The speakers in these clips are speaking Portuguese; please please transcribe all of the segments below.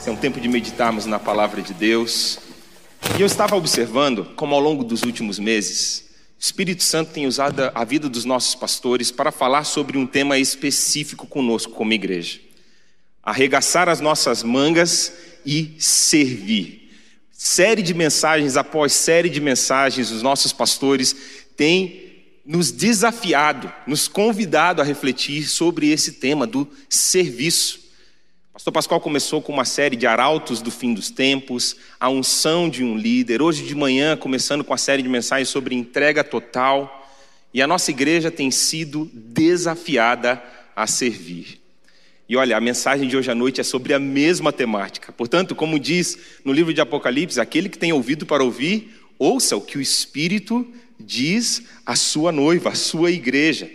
Esse é um tempo de meditarmos na palavra de Deus. E eu estava observando como ao longo dos últimos meses, o Espírito Santo tem usado a vida dos nossos pastores para falar sobre um tema específico conosco como igreja. Arregaçar as nossas mangas e servir. Série de mensagens após série de mensagens, os nossos pastores têm nos desafiado, nos convidado a refletir sobre esse tema do serviço. Pastor Pascoal começou com uma série de arautos do fim dos tempos, a unção de um líder. Hoje de manhã, começando com a série de mensagens sobre entrega total. E a nossa igreja tem sido desafiada a servir. E olha, a mensagem de hoje à noite é sobre a mesma temática. Portanto, como diz no livro de Apocalipse, aquele que tem ouvido para ouvir, ouça o que o Espírito diz à sua noiva, à sua igreja.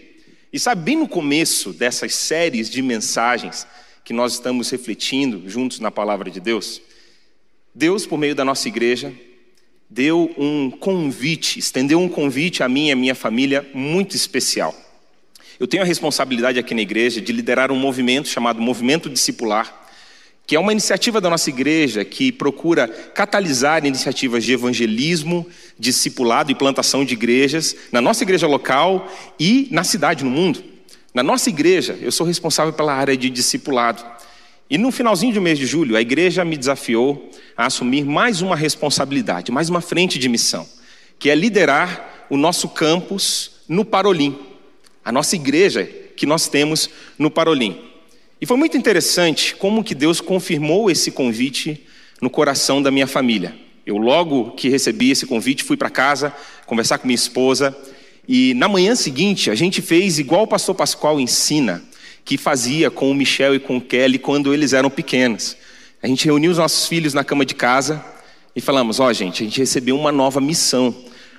E sabe, bem no começo dessas séries de mensagens, que nós estamos refletindo juntos na palavra de Deus, Deus, por meio da nossa igreja, deu um convite, estendeu um convite a mim e a minha família muito especial. Eu tenho a responsabilidade aqui na igreja de liderar um movimento chamado Movimento Discipular, que é uma iniciativa da nossa igreja que procura catalisar iniciativas de evangelismo, discipulado e plantação de igrejas na nossa igreja local e na cidade, no mundo. Na nossa igreja, eu sou responsável pela área de discipulado. E no finalzinho do mês de julho, a igreja me desafiou a assumir mais uma responsabilidade, mais uma frente de missão, que é liderar o nosso campus no Parolim, a nossa igreja que nós temos no Parolim. E foi muito interessante como que Deus confirmou esse convite no coração da minha família. Eu logo que recebi esse convite fui para casa conversar com minha esposa e na manhã seguinte, a gente fez igual o pastor Pascoal ensina, que fazia com o Michel e com o Kelly quando eles eram pequenos. A gente reuniu os nossos filhos na cama de casa e falamos: Ó, oh, gente, a gente recebeu uma nova missão.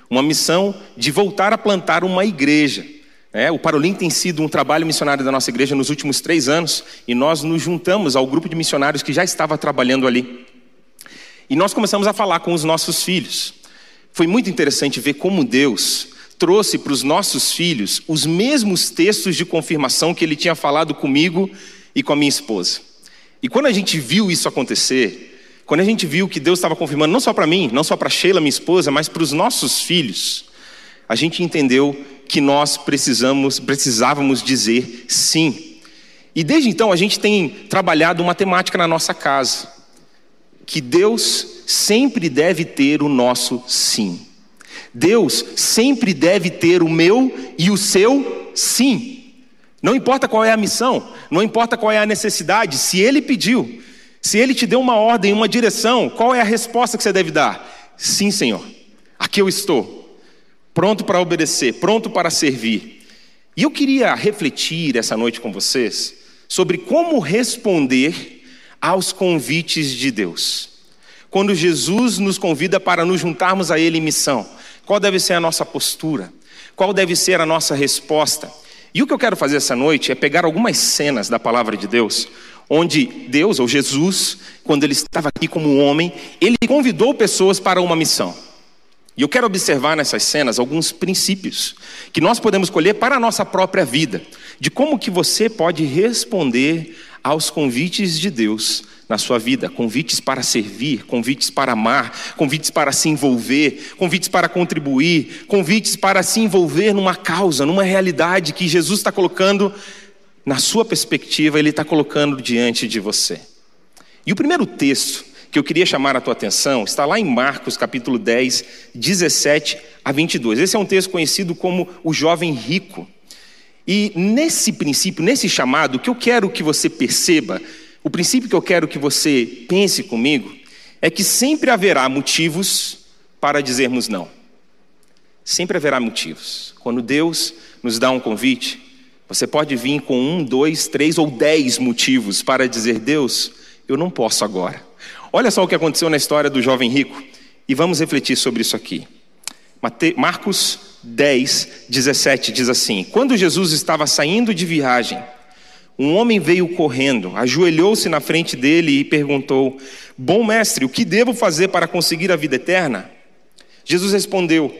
Uma missão de voltar a plantar uma igreja. É, o Parolim tem sido um trabalho missionário da nossa igreja nos últimos três anos e nós nos juntamos ao grupo de missionários que já estava trabalhando ali. E nós começamos a falar com os nossos filhos. Foi muito interessante ver como Deus trouxe para os nossos filhos os mesmos textos de confirmação que ele tinha falado comigo e com a minha esposa. E quando a gente viu isso acontecer, quando a gente viu que Deus estava confirmando, não só para mim, não só para Sheila, minha esposa, mas para os nossos filhos, a gente entendeu que nós precisamos, precisávamos dizer sim. E desde então a gente tem trabalhado uma temática na nossa casa, que Deus sempre deve ter o nosso sim. Deus sempre deve ter o meu e o seu sim. Não importa qual é a missão, não importa qual é a necessidade, se Ele pediu, se Ele te deu uma ordem, uma direção, qual é a resposta que você deve dar? Sim, Senhor, aqui eu estou, pronto para obedecer, pronto para servir. E eu queria refletir essa noite com vocês sobre como responder aos convites de Deus. Quando Jesus nos convida para nos juntarmos a Ele em missão, qual deve ser a nossa postura? Qual deve ser a nossa resposta? E o que eu quero fazer essa noite é pegar algumas cenas da palavra de Deus, onde Deus, ou Jesus, quando ele estava aqui como homem, ele convidou pessoas para uma missão. E eu quero observar nessas cenas alguns princípios que nós podemos colher para a nossa própria vida, de como que você pode responder aos convites de Deus na sua vida, convites para servir, convites para amar, convites para se envolver, convites para contribuir, convites para se envolver numa causa, numa realidade que Jesus está colocando na sua perspectiva, Ele está colocando diante de você. E o primeiro texto que eu queria chamar a tua atenção está lá em Marcos capítulo 10, 17 a 22. Esse é um texto conhecido como o jovem rico. E nesse princípio, nesse chamado, que eu quero que você perceba o princípio que eu quero que você pense comigo é que sempre haverá motivos para dizermos não. Sempre haverá motivos. Quando Deus nos dá um convite, você pode vir com um, dois, três ou dez motivos para dizer: Deus, eu não posso agora. Olha só o que aconteceu na história do jovem rico e vamos refletir sobre isso aqui. Marcos 10, 17 diz assim: Quando Jesus estava saindo de viagem, um homem veio correndo, ajoelhou-se na frente dele e perguntou: Bom mestre, o que devo fazer para conseguir a vida eterna? Jesus respondeu: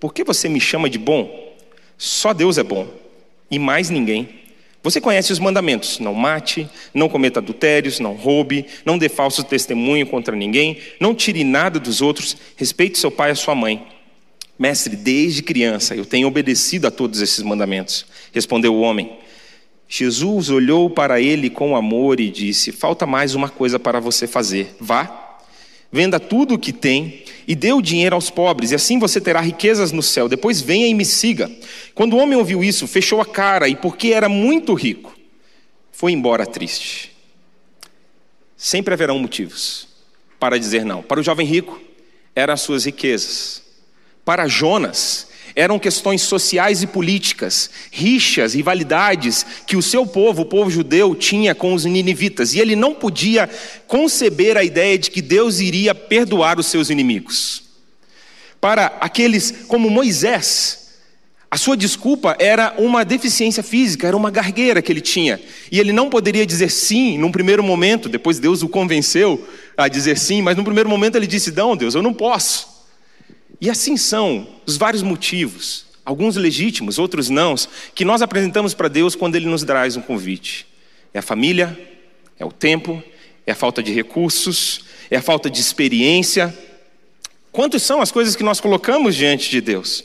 Por que você me chama de bom? Só Deus é bom, e mais ninguém. Você conhece os mandamentos: não mate, não cometa adultérios, não roube, não dê falso testemunho contra ninguém, não tire nada dos outros, respeite seu pai e sua mãe. Mestre, desde criança eu tenho obedecido a todos esses mandamentos. Respondeu o homem. Jesus olhou para ele com amor e disse: Falta mais uma coisa para você fazer. Vá, venda tudo o que tem e dê o dinheiro aos pobres, e assim você terá riquezas no céu. Depois venha e me siga. Quando o homem ouviu isso, fechou a cara e, porque era muito rico, foi embora triste. Sempre haverão motivos para dizer não. Para o jovem rico, eram as suas riquezas. Para Jonas, eram questões sociais e políticas, rixas, rivalidades que o seu povo, o povo judeu, tinha com os ninivitas, e ele não podia conceber a ideia de que Deus iria perdoar os seus inimigos. Para aqueles como Moisés, a sua desculpa era uma deficiência física, era uma gargueira que ele tinha. E ele não poderia dizer sim num primeiro momento, depois Deus o convenceu a dizer sim, mas num primeiro momento ele disse: Não, Deus, eu não posso. E assim são os vários motivos, alguns legítimos, outros não, que nós apresentamos para Deus quando Ele nos traz um convite. É a família, é o tempo, é a falta de recursos, é a falta de experiência. Quantas são as coisas que nós colocamos diante de Deus?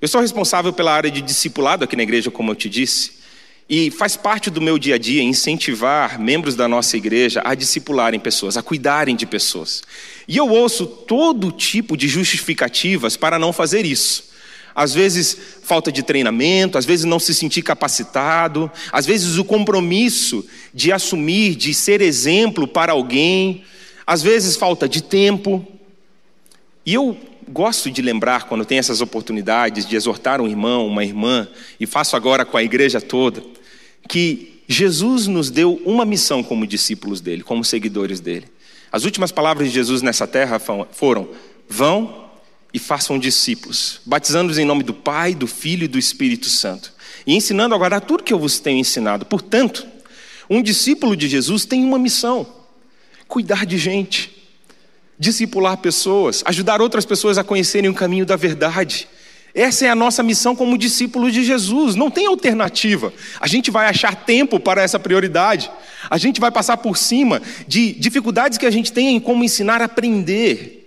Eu sou responsável pela área de discipulado aqui na igreja, como eu te disse. E faz parte do meu dia a dia incentivar membros da nossa igreja a discipularem pessoas, a cuidarem de pessoas. E eu ouço todo tipo de justificativas para não fazer isso. Às vezes, falta de treinamento, às vezes, não se sentir capacitado, às vezes, o compromisso de assumir, de ser exemplo para alguém, às vezes, falta de tempo. E eu gosto de lembrar, quando tem essas oportunidades, de exortar um irmão, uma irmã, e faço agora com a igreja toda que Jesus nos deu uma missão como discípulos dele, como seguidores dele. As últimas palavras de Jesus nessa terra foram: vão e façam discípulos, batizando-os em nome do Pai, do Filho e do Espírito Santo, e ensinando a guardar tudo que eu vos tenho ensinado. Portanto, um discípulo de Jesus tem uma missão: cuidar de gente, discipular pessoas, ajudar outras pessoas a conhecerem o caminho da verdade essa é a nossa missão como discípulos de Jesus, não tem alternativa. A gente vai achar tempo para essa prioridade, a gente vai passar por cima de dificuldades que a gente tem em como ensinar a aprender.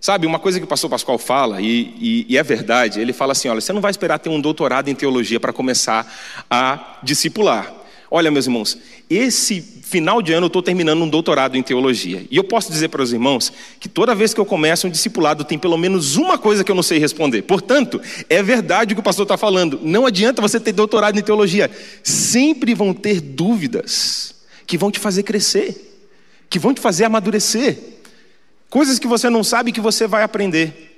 Sabe, uma coisa que o pastor Pascoal fala, e, e, e é verdade, ele fala assim: olha, você não vai esperar ter um doutorado em teologia para começar a discipular. Olha, meus irmãos, esse final de ano eu estou terminando um doutorado em teologia. E eu posso dizer para os irmãos que toda vez que eu começo um discipulado tem pelo menos uma coisa que eu não sei responder. Portanto, é verdade o que o pastor está falando. Não adianta você ter doutorado em teologia. Sempre vão ter dúvidas que vão te fazer crescer, que vão te fazer amadurecer. Coisas que você não sabe que você vai aprender.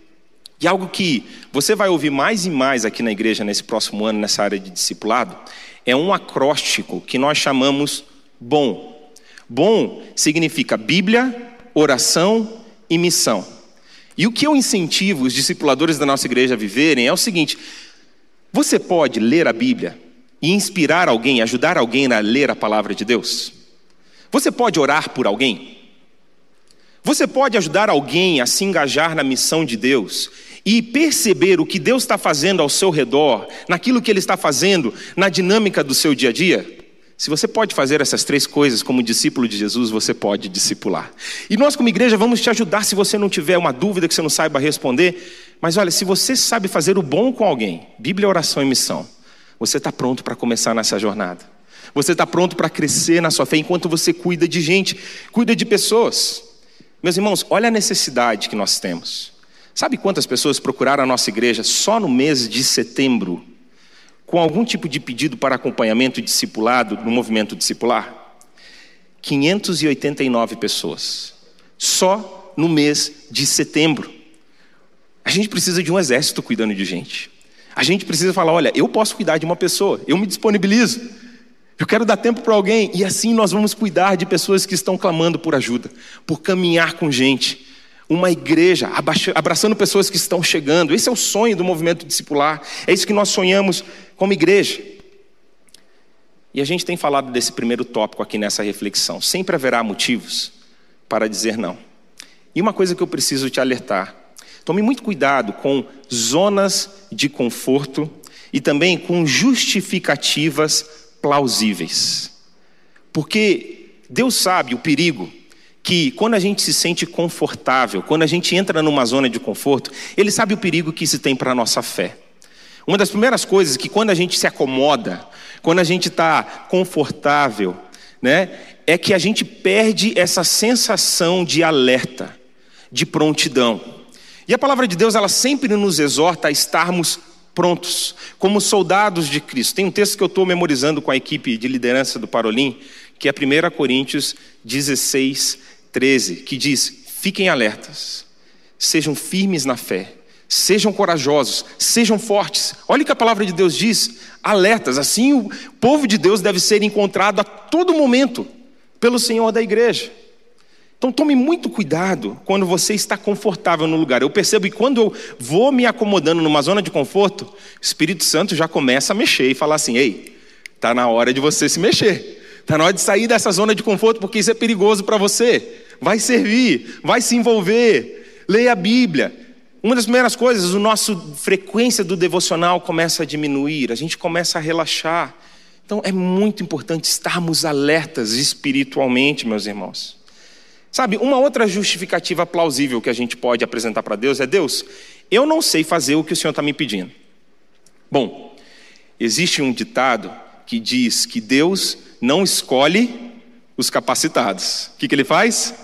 E algo que você vai ouvir mais e mais aqui na igreja nesse próximo ano, nessa área de discipulado, é um acróstico que nós chamamos BOM. BOM significa Bíblia, oração e missão. E o que eu incentivo os discipuladores da nossa igreja a viverem é o seguinte: você pode ler a Bíblia e inspirar alguém, ajudar alguém a ler a palavra de Deus? Você pode orar por alguém? Você pode ajudar alguém a se engajar na missão de Deus e perceber o que Deus está fazendo ao seu redor, naquilo que Ele está fazendo, na dinâmica do seu dia a dia? Se você pode fazer essas três coisas como discípulo de Jesus, você pode discipular. E nós, como igreja, vamos te ajudar se você não tiver uma dúvida que você não saiba responder. Mas olha, se você sabe fazer o bom com alguém, Bíblia, oração e missão, você está pronto para começar nessa jornada. Você está pronto para crescer na sua fé enquanto você cuida de gente, cuida de pessoas. Meus irmãos, olha a necessidade que nós temos. Sabe quantas pessoas procuraram a nossa igreja só no mês de setembro, com algum tipo de pedido para acompanhamento discipulado no movimento discipular? 589 pessoas, só no mês de setembro. A gente precisa de um exército cuidando de gente. A gente precisa falar: olha, eu posso cuidar de uma pessoa, eu me disponibilizo. Eu quero dar tempo para alguém, e assim nós vamos cuidar de pessoas que estão clamando por ajuda, por caminhar com gente uma igreja abraçando pessoas que estão chegando. Esse é o sonho do movimento discipular. É isso que nós sonhamos como igreja. E a gente tem falado desse primeiro tópico aqui nessa reflexão. Sempre haverá motivos para dizer não. E uma coisa que eu preciso te alertar: tome muito cuidado com zonas de conforto e também com justificativas plausíveis. Porque Deus sabe o perigo que quando a gente se sente confortável, quando a gente entra numa zona de conforto, Ele sabe o perigo que isso tem para a nossa fé. Uma das primeiras coisas que quando a gente se acomoda, quando a gente está confortável, né, é que a gente perde essa sensação de alerta, de prontidão. E a palavra de Deus, ela sempre nos exorta a estarmos prontos, como soldados de Cristo. Tem um texto que eu estou memorizando com a equipe de liderança do Parolim, que é 1 Coríntios 16, 13, que diz: Fiquem alertas, sejam firmes na fé, sejam corajosos, sejam fortes. Olha o que a palavra de Deus diz: alertas. Assim, o povo de Deus deve ser encontrado a todo momento pelo Senhor da igreja. Então tome muito cuidado quando você está confortável no lugar. Eu percebo que quando eu vou me acomodando numa zona de conforto, o Espírito Santo já começa a mexer e falar assim: ei, está na hora de você se mexer. Está na hora de sair dessa zona de conforto, porque isso é perigoso para você. Vai servir, vai se envolver, leia a Bíblia. Uma das primeiras coisas, a nossa frequência do devocional começa a diminuir, a gente começa a relaxar. Então é muito importante estarmos alertas espiritualmente, meus irmãos. Sabe, uma outra justificativa plausível que a gente pode apresentar para Deus é: Deus, eu não sei fazer o que o Senhor está me pedindo. Bom, existe um ditado que diz que Deus não escolhe os capacitados. O que, que ele faz?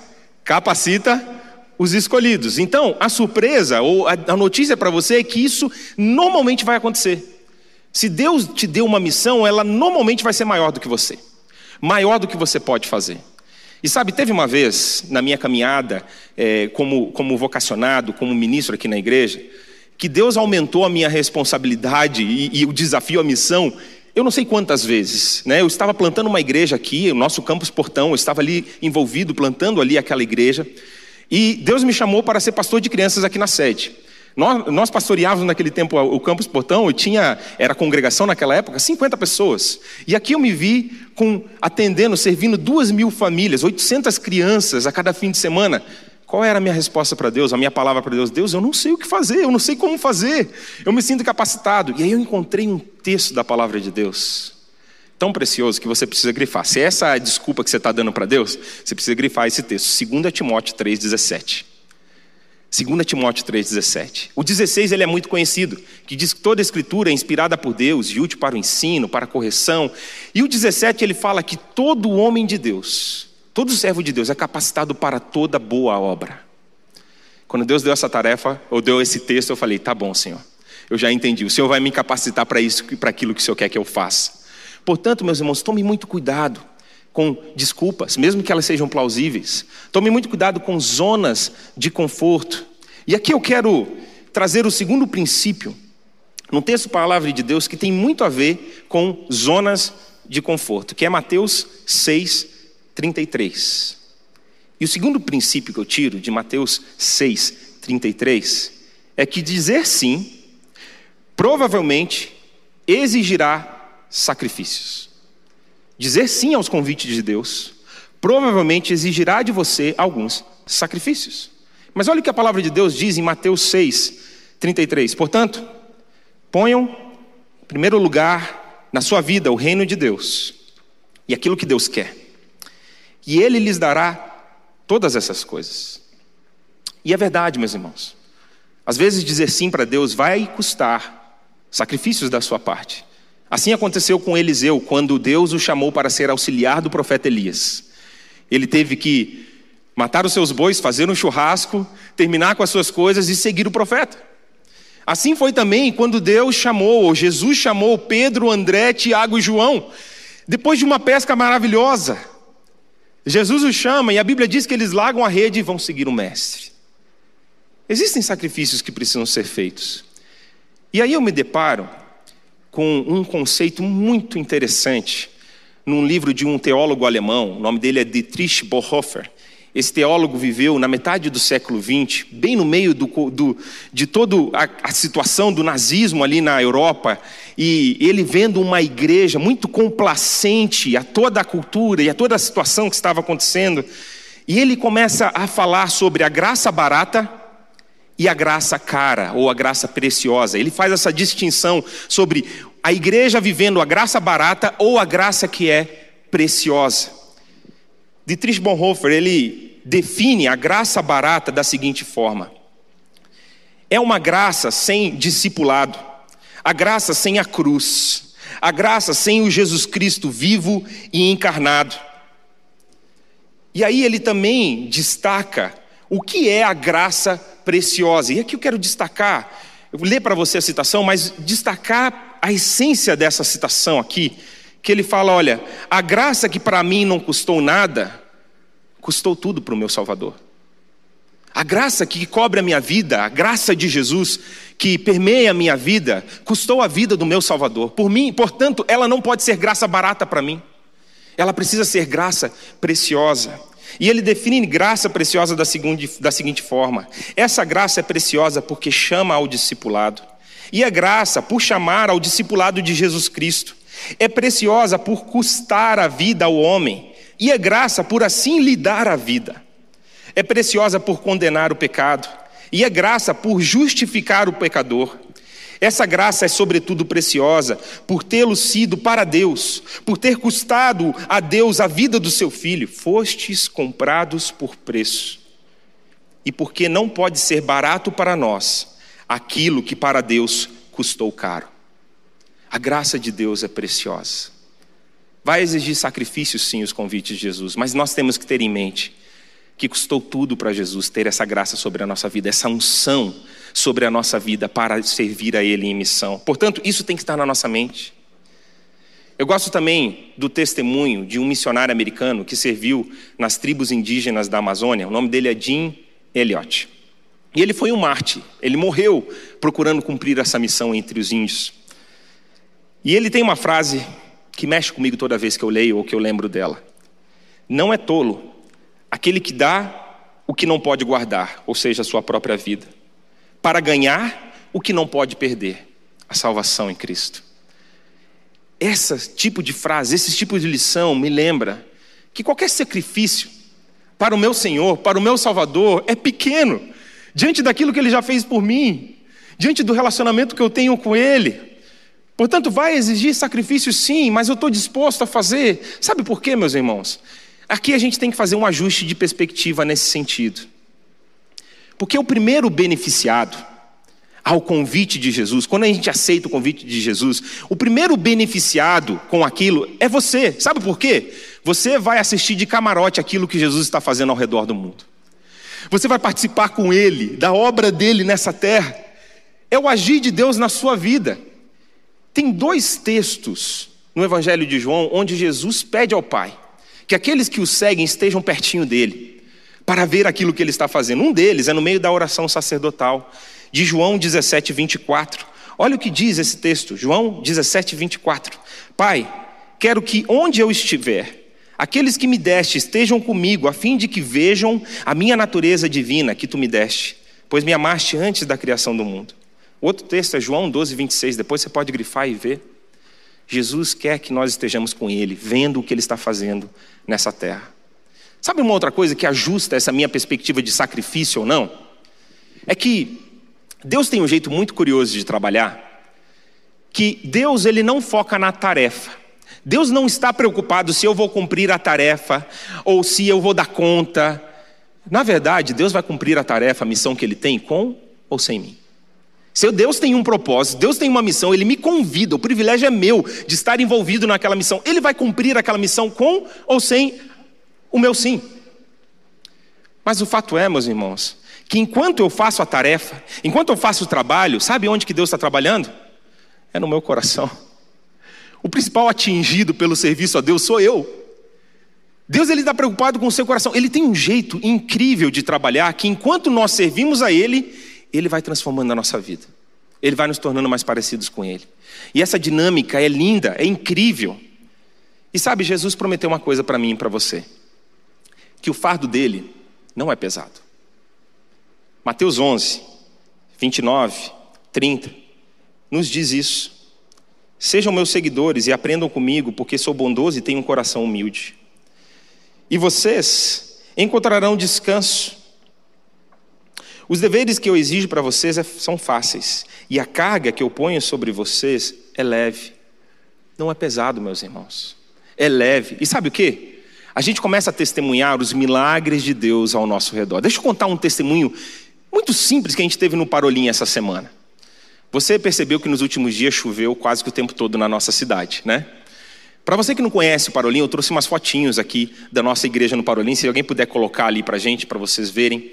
Capacita os escolhidos. Então, a surpresa ou a notícia para você é que isso normalmente vai acontecer. Se Deus te deu uma missão, ela normalmente vai ser maior do que você, maior do que você pode fazer. E sabe, teve uma vez na minha caminhada é, como, como vocacionado, como ministro aqui na igreja, que Deus aumentou a minha responsabilidade e, e o desafio, a missão, eu não sei quantas vezes. Né? Eu estava plantando uma igreja aqui, o nosso campus portão, eu estava ali envolvido, plantando ali aquela igreja, e Deus me chamou para ser pastor de crianças aqui na sede. Nós, nós pastoreávamos naquele tempo o Campus Portão, e tinha, era congregação naquela época, 50 pessoas. E aqui eu me vi com atendendo, servindo duas mil famílias, 800 crianças a cada fim de semana. Qual era a minha resposta para Deus, a minha palavra para Deus? Deus, eu não sei o que fazer, eu não sei como fazer, eu me sinto capacitado. E aí eu encontrei um texto da palavra de Deus, tão precioso que você precisa grifar. Se essa é a desculpa que você está dando para Deus, você precisa grifar esse texto, 2 Timóteo 3,17. 2 Timóteo 3,17. O 16 ele é muito conhecido, que diz que toda escritura é inspirada por Deus e útil para o ensino, para a correção. E o 17 ele fala que todo homem de Deus, todo servo de Deus é capacitado para toda boa obra. Quando Deus deu essa tarefa, ou deu esse texto, eu falei: tá bom, Senhor, eu já entendi. O Senhor vai me capacitar para isso, para aquilo que o Senhor quer que eu faça. Portanto, meus irmãos, tome muito cuidado com desculpas, mesmo que elas sejam plausíveis. Tome muito cuidado com zonas de conforto. E aqui eu quero trazer o segundo princípio, num texto palavra de Deus que tem muito a ver com zonas de conforto, que é Mateus 6, 33. E o segundo princípio que eu tiro de Mateus 6, 33 é que dizer sim provavelmente exigirá sacrifícios. Dizer sim aos convites de Deus provavelmente exigirá de você alguns sacrifícios. Mas olha o que a palavra de Deus diz em Mateus 6, 33. Portanto, ponham em primeiro lugar na sua vida o reino de Deus e aquilo que Deus quer, e Ele lhes dará todas essas coisas. E é verdade, meus irmãos. Às vezes dizer sim para Deus vai custar sacrifícios da sua parte. Assim aconteceu com Eliseu, quando Deus o chamou para ser auxiliar do profeta Elias. Ele teve que matar os seus bois, fazer um churrasco, terminar com as suas coisas e seguir o profeta. Assim foi também quando Deus chamou, ou Jesus chamou Pedro, André, Tiago e João, depois de uma pesca maravilhosa. Jesus os chama e a Bíblia diz que eles largam a rede e vão seguir o Mestre. Existem sacrifícios que precisam ser feitos. E aí eu me deparo com um conceito muito interessante num livro de um teólogo alemão, o nome dele é Dietrich Bonhoeffer. Esse teólogo viveu na metade do século XX, bem no meio do, do, de toda a, situação do nazismo ali na Europa, e ele vendo uma igreja muito complacente a toda a cultura e a toda a situação que estava acontecendo, e ele começa a falar sobre a graça barata e a graça cara ou a graça preciosa. Ele faz essa distinção sobre a igreja vivendo a graça barata ou a graça que é preciosa. Dietrich Bonhoeffer, ele define a graça barata da seguinte forma: é uma graça sem discipulado, a graça sem a cruz, a graça sem o Jesus Cristo vivo e encarnado. E aí ele também destaca o que é a graça preciosa. E aqui eu quero destacar, eu vou ler para você a citação, mas destacar a essência dessa citação aqui, que ele fala: olha, a graça que para mim não custou nada, custou tudo para o meu Salvador. A graça que cobre a minha vida, a graça de Jesus que permeia a minha vida, custou a vida do meu Salvador. Por mim, portanto, ela não pode ser graça barata para mim. Ela precisa ser graça preciosa. E ele define graça preciosa da seguinte, da seguinte forma: essa graça é preciosa porque chama ao discipulado. E a graça por chamar ao discipulado de Jesus Cristo. É preciosa por custar a vida ao homem. E a graça por assim lhe dar a vida. É preciosa por condenar o pecado. E a graça por justificar o pecador. Essa graça é, sobretudo, preciosa por tê-lo sido para Deus, por ter custado a Deus a vida do seu filho. Fostes comprados por preço. E porque não pode ser barato para nós aquilo que para Deus custou caro. A graça de Deus é preciosa. Vai exigir sacrifícios, sim, os convites de Jesus, mas nós temos que ter em mente que custou tudo para Jesus ter essa graça sobre a nossa vida, essa unção sobre a nossa vida para servir a Ele em missão. Portanto, isso tem que estar na nossa mente. Eu gosto também do testemunho de um missionário americano que serviu nas tribos indígenas da Amazônia. O nome dele é Jim Elliot. E ele foi um Marte. Ele morreu procurando cumprir essa missão entre os índios. E ele tem uma frase que mexe comigo toda vez que eu leio ou que eu lembro dela. Não é tolo aquele que dá o que não pode guardar, ou seja, a sua própria vida, para ganhar o que não pode perder, a salvação em Cristo. Esse tipo de frase, esse tipo de lição me lembra que qualquer sacrifício para o meu Senhor, para o meu Salvador, é pequeno, diante daquilo que Ele já fez por mim, diante do relacionamento que eu tenho com Ele. Portanto, vai exigir sacrifício sim, mas eu estou disposto a fazer. Sabe por quê, meus irmãos? Aqui a gente tem que fazer um ajuste de perspectiva nesse sentido. Porque o primeiro beneficiado ao convite de Jesus, quando a gente aceita o convite de Jesus, o primeiro beneficiado com aquilo é você. Sabe por quê? Você vai assistir de camarote aquilo que Jesus está fazendo ao redor do mundo. Você vai participar com Ele, da obra dele nessa terra. É o agir de Deus na sua vida. Tem dois textos no Evangelho de João onde Jesus pede ao Pai que aqueles que o seguem estejam pertinho dele, para ver aquilo que ele está fazendo. Um deles é no meio da oração sacerdotal, de João 17, 24. Olha o que diz esse texto, João 17, 24. Pai, quero que onde eu estiver, aqueles que me deste estejam comigo, a fim de que vejam a minha natureza divina que tu me deste, pois me amaste antes da criação do mundo. Outro texto é João 12, 26. Depois você pode grifar e ver. Jesus quer que nós estejamos com Ele, vendo o que Ele está fazendo nessa terra. Sabe uma outra coisa que ajusta essa minha perspectiva de sacrifício ou não? É que Deus tem um jeito muito curioso de trabalhar, que Deus ele não foca na tarefa. Deus não está preocupado se eu vou cumprir a tarefa ou se eu vou dar conta. Na verdade, Deus vai cumprir a tarefa, a missão que Ele tem com ou sem mim. Se Deus tem um propósito, Deus tem uma missão, Ele me convida, o privilégio é meu de estar envolvido naquela missão. Ele vai cumprir aquela missão com ou sem o meu sim. Mas o fato é, meus irmãos, que enquanto eu faço a tarefa, enquanto eu faço o trabalho, sabe onde que Deus está trabalhando? É no meu coração. O principal atingido pelo serviço a Deus sou eu. Deus ele está preocupado com o seu coração. Ele tem um jeito incrível de trabalhar que enquanto nós servimos a Ele, ele vai transformando a nossa vida. Ele vai nos tornando mais parecidos com Ele. E essa dinâmica é linda, é incrível. E sabe, Jesus prometeu uma coisa para mim e para você: que o fardo dele não é pesado. Mateus 11, 29, 30, nos diz isso. Sejam meus seguidores e aprendam comigo, porque sou bondoso e tenho um coração humilde. E vocês encontrarão descanso Os deveres que eu exijo para vocês é, são fáceis, e a carga que eu ponho sobre vocês é leve. Não é pesado, meus irmãos. É leve. E sabe o que? A gente começa a testemunhar os milagres de Deus ao nosso redor. Deixa eu contar um testemunho muito simples que a gente teve no Parolim essa semana. Você percebeu que nos últimos dias choveu quase que o tempo todo na nossa cidade, né? Para você que não conhece o Parolim, eu trouxe umas fotinhos aqui da nossa igreja no Parolim. Se alguém puder colocar ali para gente, para vocês verem.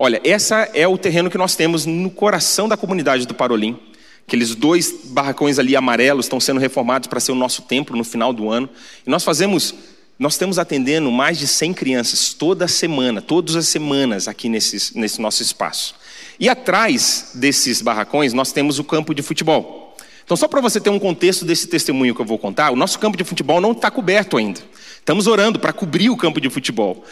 Olha, essa é o terreno que nós temos no coração da comunidade do Parolim. Aqueles dois barracões ali amarelos estão sendo reformados para ser o nosso templo no final do ano. E nós fazemos, nós estamos atendendo mais de 100 crianças toda semana, todas as semanas aqui nesse, nesse nosso espaço. E atrás desses barracões nós temos o campo de futebol. Então, só para você ter um contexto desse testemunho que eu vou contar, o nosso campo de futebol não está coberto ainda. Estamos orando para cobrir o campo de futebol.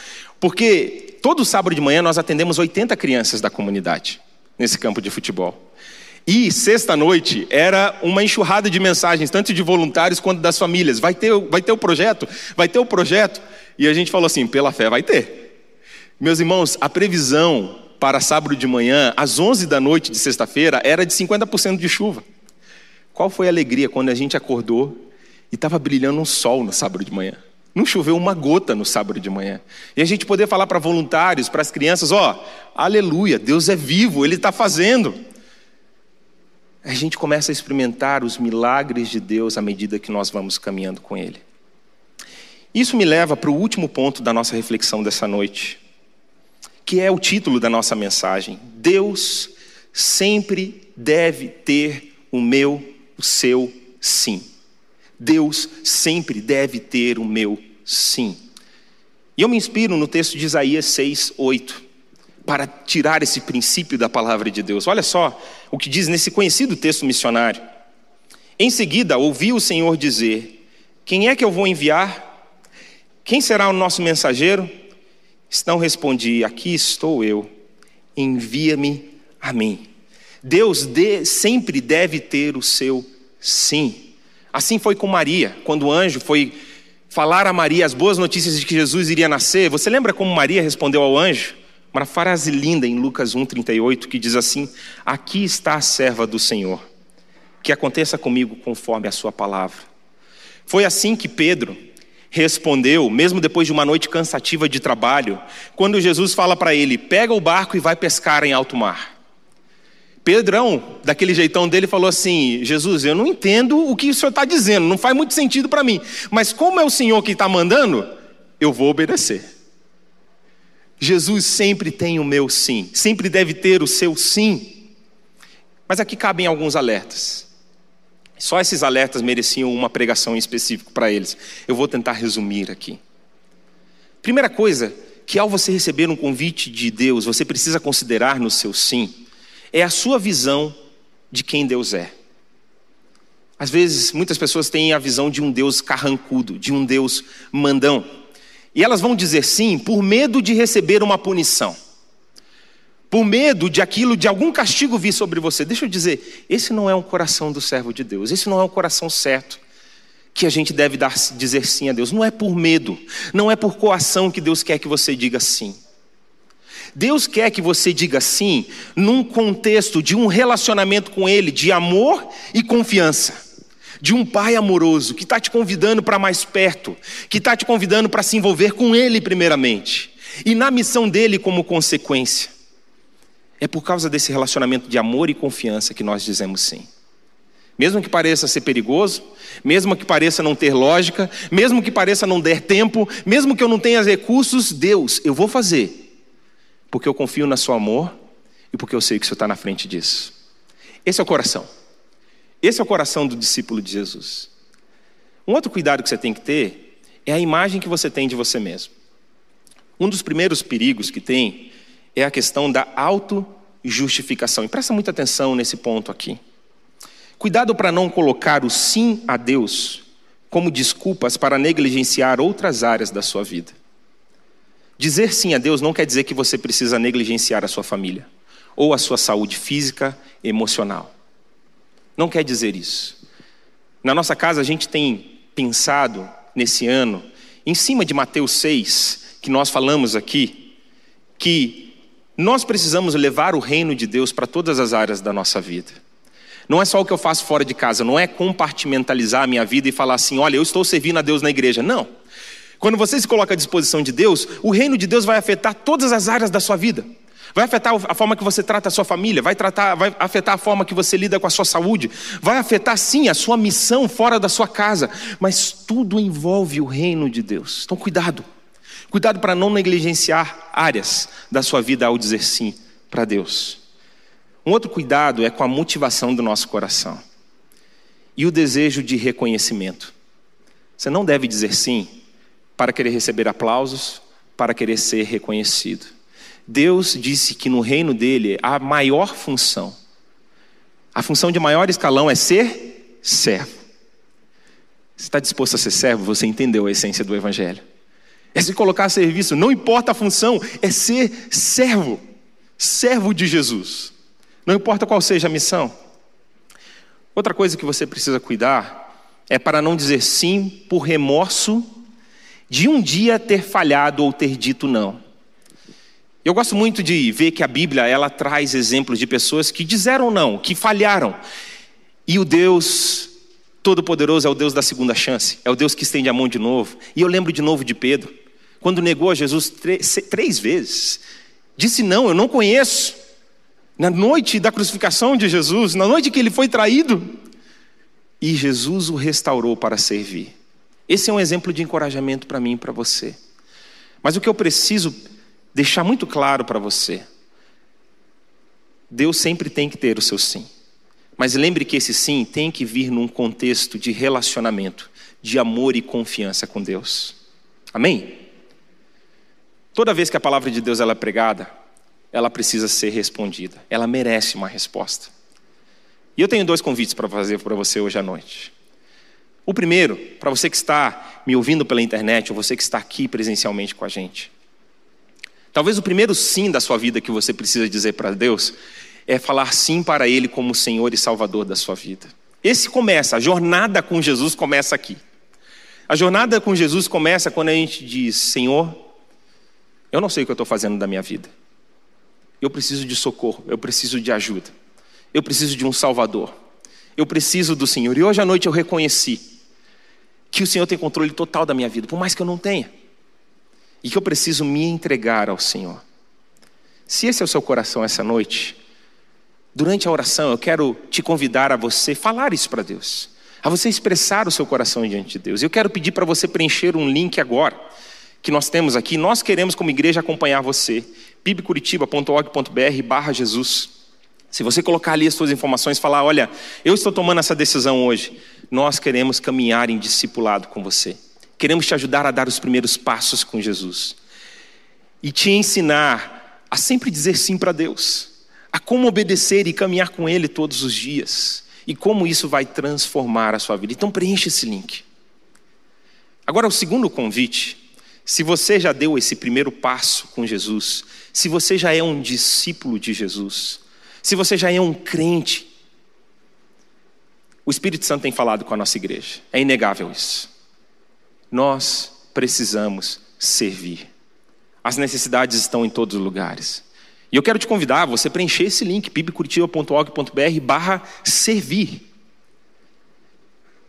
Porque todo sábado de manhã nós atendemos 80 crianças da comunidade nesse campo de futebol. E sexta-noite era uma enxurrada de mensagens, tanto de voluntários quanto das famílias. Vai ter, vai ter o projeto? Vai ter o projeto? E a gente falou assim: pela fé vai ter. Meus irmãos, a previsão para sábado de manhã, às 11 da noite de sexta-feira, era de 50% de chuva. Qual foi a alegria quando a gente acordou e estava brilhando um sol no sábado de manhã? Não choveu uma gota no sábado de manhã. E a gente poder falar para voluntários, para as crianças: ó, aleluia, Deus é vivo, Ele está fazendo. A gente começa a experimentar os milagres de Deus à medida que nós vamos caminhando com Ele. Isso me leva para o último ponto da nossa reflexão dessa noite que é o título da nossa mensagem. Deus sempre deve ter o meu, o seu sim. Deus sempre deve ter o meu sim. E eu me inspiro no texto de Isaías 6, 8, para tirar esse princípio da palavra de Deus. Olha só o que diz nesse conhecido texto missionário. Em seguida, ouvi o Senhor dizer: Quem é que eu vou enviar? Quem será o nosso mensageiro? Então respondi: Aqui estou eu, envia-me a mim. Deus de, sempre deve ter o seu sim. Assim foi com Maria, quando o anjo foi falar a Maria as boas notícias de que Jesus iria nascer. Você lembra como Maria respondeu ao anjo? Uma frase linda em Lucas 1,38 que diz assim: Aqui está a serva do Senhor, que aconteça comigo conforme a sua palavra. Foi assim que Pedro, respondeu, mesmo depois de uma noite cansativa de trabalho, quando Jesus fala para ele: pega o barco e vai pescar em alto mar. Pedrão, daquele jeitão dele, falou assim: Jesus, eu não entendo o que o senhor está dizendo, não faz muito sentido para mim, mas como é o senhor que está mandando, eu vou obedecer. Jesus sempre tem o meu sim, sempre deve ter o seu sim. Mas aqui cabem alguns alertas. Só esses alertas mereciam uma pregação em específico para eles. Eu vou tentar resumir aqui. Primeira coisa que ao você receber um convite de Deus, você precisa considerar no seu sim, é a sua visão de quem Deus é. Às vezes, muitas pessoas têm a visão de um Deus carrancudo, de um Deus mandão. E elas vão dizer sim por medo de receber uma punição por medo de aquilo, de algum castigo vir sobre você. Deixa eu dizer, esse não é um coração do servo de Deus, esse não é um coração certo que a gente deve dar, dizer sim a Deus. Não é por medo, não é por coação que Deus quer que você diga sim. Deus quer que você diga sim num contexto de um relacionamento com Ele, de amor e confiança. De um pai amoroso que está te convidando para mais perto, que está te convidando para se envolver com Ele, primeiramente, e na missão dele como consequência. É por causa desse relacionamento de amor e confiança que nós dizemos sim. Mesmo que pareça ser perigoso, mesmo que pareça não ter lógica, mesmo que pareça não der tempo, mesmo que eu não tenha recursos, Deus, eu vou fazer. Porque eu confio no seu amor e porque eu sei que o Senhor está na frente disso. Esse é o coração. Esse é o coração do discípulo de Jesus. Um outro cuidado que você tem que ter é a imagem que você tem de você mesmo. Um dos primeiros perigos que tem é a questão da autojustificação. E presta muita atenção nesse ponto aqui. Cuidado para não colocar o sim a Deus como desculpas para negligenciar outras áreas da sua vida. Dizer sim a Deus não quer dizer que você precisa negligenciar a sua família ou a sua saúde física emocional. Não quer dizer isso. Na nossa casa a gente tem pensado nesse ano, em cima de Mateus 6, que nós falamos aqui, que Nós precisamos levar o reino de Deus para todas as áreas da nossa vida. Não é só o que eu faço fora de casa, não é compartimentalizar a minha vida e falar assim: olha, eu estou servindo a Deus na igreja. Não. Quando você se coloca à disposição de Deus, o reino de Deus vai afetar todas as áreas da sua vida. Vai afetar a forma que você trata a sua família, vai, tratar, vai afetar a forma que você lida com a sua saúde, vai afetar sim a sua missão fora da sua casa, mas tudo envolve o reino de Deus. Então, cuidado. Cuidado para não negligenciar áreas da sua vida ao dizer sim para Deus. Um outro cuidado é com a motivação do nosso coração e o desejo de reconhecimento. Você não deve dizer sim para querer receber aplausos, para querer ser reconhecido. Deus disse que no reino dele a maior função, a função de maior escalão é ser servo. Você está disposto a ser servo? Você entendeu a essência do Evangelho. É se colocar a serviço, não importa a função, é ser servo, servo de Jesus. Não importa qual seja a missão. Outra coisa que você precisa cuidar é para não dizer sim por remorso de um dia ter falhado ou ter dito não. Eu gosto muito de ver que a Bíblia ela traz exemplos de pessoas que disseram não, que falharam. E o Deus Todo-Poderoso é o Deus da segunda chance, é o Deus que estende a mão de novo. E eu lembro de novo de Pedro, quando negou a Jesus três, três vezes, disse não, eu não conheço. Na noite da crucificação de Jesus, na noite que ele foi traído, e Jesus o restaurou para servir. Esse é um exemplo de encorajamento para mim e para você. Mas o que eu preciso deixar muito claro para você: Deus sempre tem que ter o seu sim. Mas lembre que esse sim tem que vir num contexto de relacionamento, de amor e confiança com Deus. Amém? Toda vez que a palavra de Deus ela é pregada, ela precisa ser respondida. Ela merece uma resposta. E eu tenho dois convites para fazer para você hoje à noite. O primeiro, para você que está me ouvindo pela internet, ou você que está aqui presencialmente com a gente. Talvez o primeiro sim da sua vida que você precisa dizer para Deus é falar sim para Ele como Senhor e Salvador da sua vida. Esse começa, a jornada com Jesus começa aqui. A jornada com Jesus começa quando a gente diz: Senhor, eu não sei o que eu estou fazendo da minha vida. Eu preciso de socorro, eu preciso de ajuda, eu preciso de um Salvador, eu preciso do Senhor. E hoje à noite eu reconheci que o Senhor tem controle total da minha vida, por mais que eu não tenha, e que eu preciso me entregar ao Senhor. Se esse é o seu coração essa noite, durante a oração eu quero te convidar a você falar isso para Deus, a você expressar o seu coração diante de Deus. Eu quero pedir para você preencher um link agora que nós temos aqui. Nós queremos como igreja acompanhar você. pibcuritiba.org.br barra Jesus. Se você colocar ali as suas informações falar, olha, eu estou tomando essa decisão hoje, nós queremos caminhar em discipulado com você. Queremos te ajudar a dar os primeiros passos com Jesus. E te ensinar a sempre dizer sim para Deus, a como obedecer e caminhar com Ele todos os dias, e como isso vai transformar a sua vida. Então preencha esse link. Agora, o segundo convite, se você já deu esse primeiro passo com Jesus, se você já é um discípulo de Jesus, se você já é um crente, o Espírito Santo tem falado com a nossa igreja, é inegável isso. Nós precisamos servir. As necessidades estão em todos os lugares. E eu quero te convidar a você preencher esse link, pibcuritiba.org.br barra servir.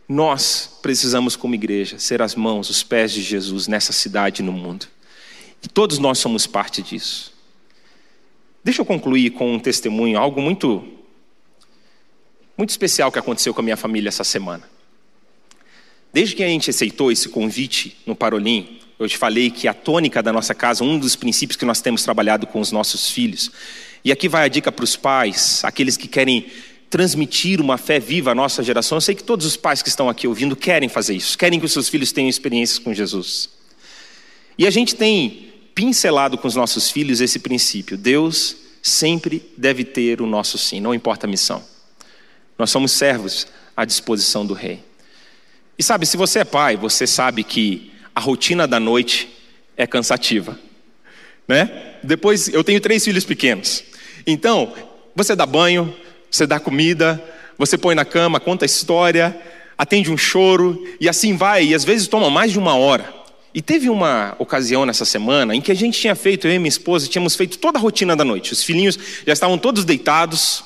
Nós precisamos, como igreja, ser as mãos, os pés de Jesus nessa cidade e no mundo. E todos nós somos parte disso. Deixa eu concluir com um testemunho, algo muito, muito especial que aconteceu com a minha família essa semana. Desde que a gente aceitou esse convite no Parolim, eu te falei que a tônica da nossa casa, um dos princípios que nós temos trabalhado com os nossos filhos, e aqui vai a dica para os pais, aqueles que querem transmitir uma fé viva à nossa geração. Eu sei que todos os pais que estão aqui ouvindo querem fazer isso, querem que os seus filhos tenham experiências com Jesus. E a gente tem pincelado com os nossos filhos esse princípio. Deus sempre deve ter o nosso sim, não importa a missão. Nós somos servos à disposição do rei. E sabe, se você é pai, você sabe que a rotina da noite é cansativa, né? Depois, eu tenho três filhos pequenos. Então, você dá banho, você dá comida, você põe na cama, conta história, atende um choro e assim vai, e às vezes toma mais de uma hora. E teve uma ocasião nessa semana em que a gente tinha feito, eu e minha esposa, tínhamos feito toda a rotina da noite. Os filhinhos já estavam todos deitados.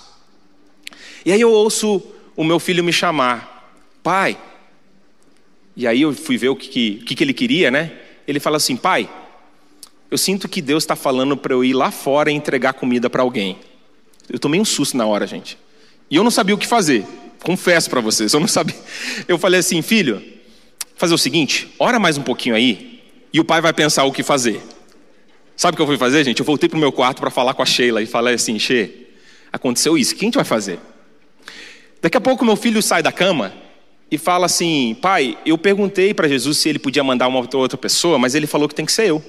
E aí eu ouço o meu filho me chamar, pai. E aí eu fui ver o que, que, que ele queria, né? Ele fala assim, pai, eu sinto que Deus está falando para eu ir lá fora e entregar comida para alguém. Eu tomei um susto na hora, gente. E eu não sabia o que fazer. Confesso para vocês, eu não sabia. Eu falei assim, filho, fazer o seguinte, ora mais um pouquinho aí, e o pai vai pensar o que fazer. Sabe o que eu fui fazer, gente? Eu voltei pro meu quarto para falar com a Sheila e falei assim, She, aconteceu isso, o que a gente vai fazer? Daqui a pouco meu filho sai da cama e fala assim, pai, eu perguntei para Jesus se ele podia mandar uma outra pessoa, mas ele falou que tem que ser eu.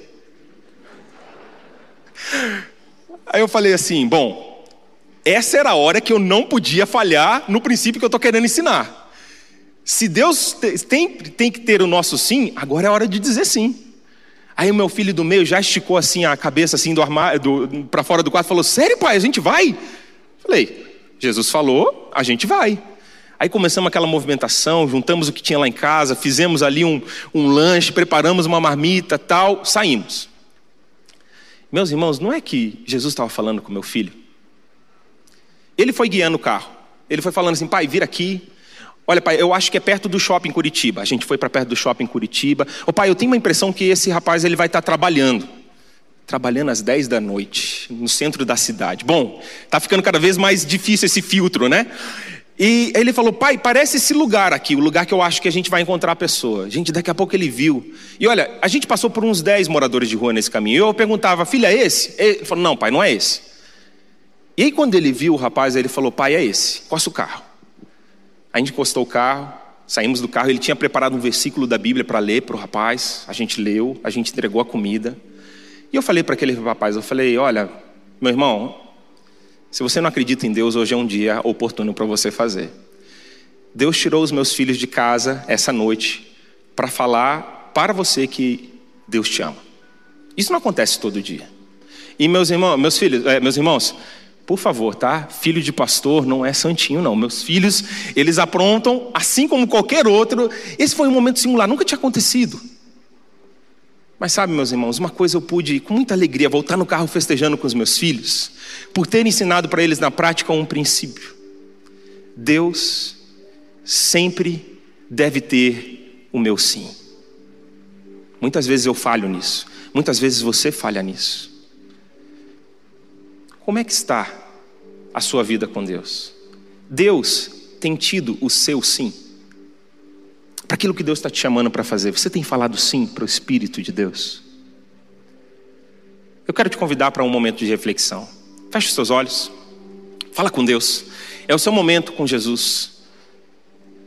Aí eu falei assim, bom, essa era a hora que eu não podia falhar no princípio que eu estou querendo ensinar. Se Deus tem, tem que ter o nosso sim, agora é hora de dizer sim. Aí o meu filho do meio já esticou assim a cabeça assim do para fora do quarto, falou: "Sério, pai, a gente vai?" Falei: "Jesus falou, a gente vai." Aí começamos aquela movimentação, juntamos o que tinha lá em casa, fizemos ali um, um lanche, preparamos uma marmita, tal, saímos. Meus irmãos, não é que Jesus estava falando com meu filho. Ele foi guiando o carro. Ele foi falando assim: "Pai, vira aqui, Olha, pai, eu acho que é perto do shopping Curitiba. A gente foi para perto do shopping Curitiba. Ô, pai, eu tenho uma impressão que esse rapaz ele vai estar tá trabalhando. Trabalhando às 10 da noite, no centro da cidade. Bom, tá ficando cada vez mais difícil esse filtro, né? E ele falou, pai, parece esse lugar aqui, o lugar que eu acho que a gente vai encontrar a pessoa. Gente, daqui a pouco ele viu. E olha, a gente passou por uns 10 moradores de rua nesse caminho. Eu perguntava, filha, é esse? Ele falou, não, pai, não é esse. E aí quando ele viu o rapaz, ele falou, pai, é esse. Costa o carro. A gente encostou o carro, saímos do carro. Ele tinha preparado um versículo da Bíblia para ler para o rapaz. A gente leu, a gente entregou a comida. E eu falei para aquele rapaz: Eu falei, olha, meu irmão, se você não acredita em Deus, hoje é um dia oportuno para você fazer. Deus tirou os meus filhos de casa essa noite para falar para você que Deus te ama. Isso não acontece todo dia. E meus irmãos, meus filhos, é, meus irmãos, por favor, tá? Filho de pastor não é santinho, não. Meus filhos, eles aprontam, assim como qualquer outro. Esse foi um momento singular, nunca tinha acontecido. Mas sabe, meus irmãos, uma coisa eu pude, com muita alegria, voltar no carro festejando com os meus filhos, por ter ensinado para eles na prática um princípio. Deus sempre deve ter o meu sim. Muitas vezes eu falho nisso, muitas vezes você falha nisso. Como é que está a sua vida com Deus? Deus tem tido o seu sim? Para aquilo que Deus está te chamando para fazer, você tem falado sim para o Espírito de Deus? Eu quero te convidar para um momento de reflexão. Feche os seus olhos, fala com Deus. É o seu momento com Jesus.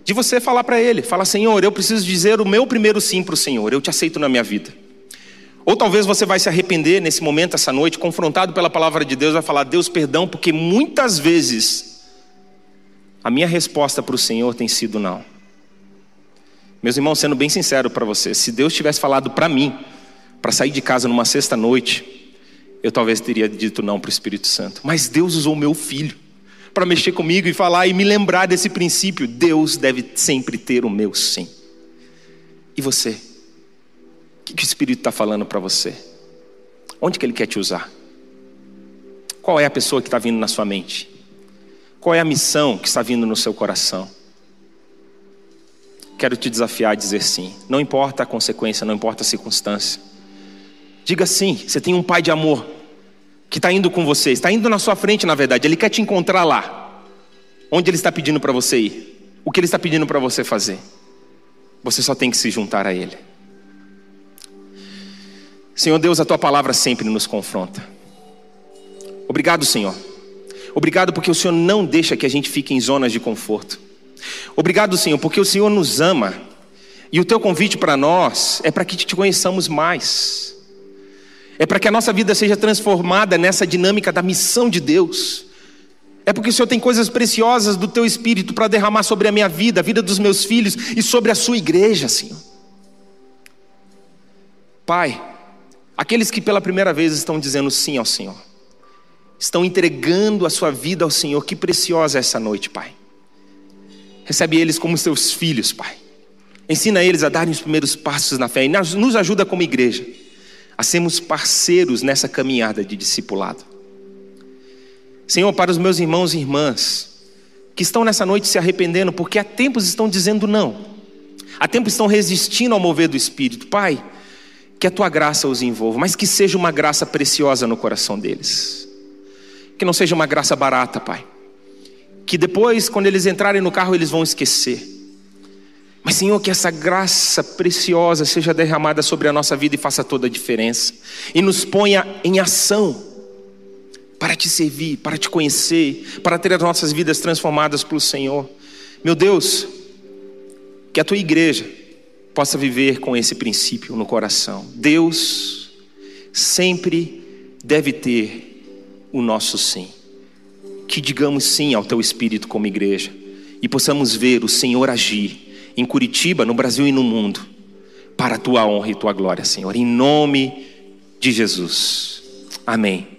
De você falar para Ele, fala, Senhor, eu preciso dizer o meu primeiro sim para o Senhor, eu te aceito na minha vida. Ou talvez você vai se arrepender nesse momento, essa noite, confrontado pela palavra de Deus, vai falar: Deus, perdão, porque muitas vezes a minha resposta para o Senhor tem sido não. Meus irmãos, sendo bem sincero para você, se Deus tivesse falado para mim, para sair de casa numa sexta-noite, eu talvez teria dito não para o Espírito Santo. Mas Deus usou meu filho para mexer comigo e falar e me lembrar desse princípio: Deus deve sempre ter o meu sim. E você? O que o Espírito está falando para você? Onde que Ele quer te usar? Qual é a pessoa que está vindo na sua mente? Qual é a missão que está vindo no seu coração? Quero te desafiar a dizer sim. Não importa a consequência, não importa a circunstância. Diga sim. Você tem um pai de amor que está indo com você, está indo na sua frente, na verdade. Ele quer te encontrar lá, onde Ele está pedindo para você ir, o que Ele está pedindo para você fazer. Você só tem que se juntar a Ele. Senhor Deus, a tua palavra sempre nos confronta. Obrigado, Senhor. Obrigado porque o Senhor não deixa que a gente fique em zonas de conforto. Obrigado, Senhor, porque o Senhor nos ama. E o teu convite para nós é para que te conheçamos mais. É para que a nossa vida seja transformada nessa dinâmica da missão de Deus. É porque o Senhor tem coisas preciosas do teu espírito para derramar sobre a minha vida, a vida dos meus filhos e sobre a sua igreja, Senhor. Pai, Aqueles que pela primeira vez estão dizendo sim ao Senhor, estão entregando a sua vida ao Senhor, que preciosa é essa noite, Pai. Recebe eles como seus filhos, Pai. Ensina eles a darem os primeiros passos na fé e nos ajuda como igreja a sermos parceiros nessa caminhada de discipulado. Senhor, para os meus irmãos e irmãs que estão nessa noite se arrependendo porque há tempos estão dizendo não, há tempos estão resistindo ao mover do Espírito, Pai, que a tua graça os envolva, mas que seja uma graça preciosa no coração deles, que não seja uma graça barata, Pai, que depois, quando eles entrarem no carro, eles vão esquecer mas, Senhor, que essa graça preciosa seja derramada sobre a nossa vida e faça toda a diferença. E nos ponha em ação para te servir, para te conhecer, para ter as nossas vidas transformadas pelo Senhor. Meu Deus, que a tua igreja possa viver com esse princípio no coração. Deus sempre deve ter o nosso sim. Que digamos sim ao teu espírito como igreja e possamos ver o Senhor agir em Curitiba, no Brasil e no mundo, para a tua honra e tua glória, Senhor, em nome de Jesus. Amém.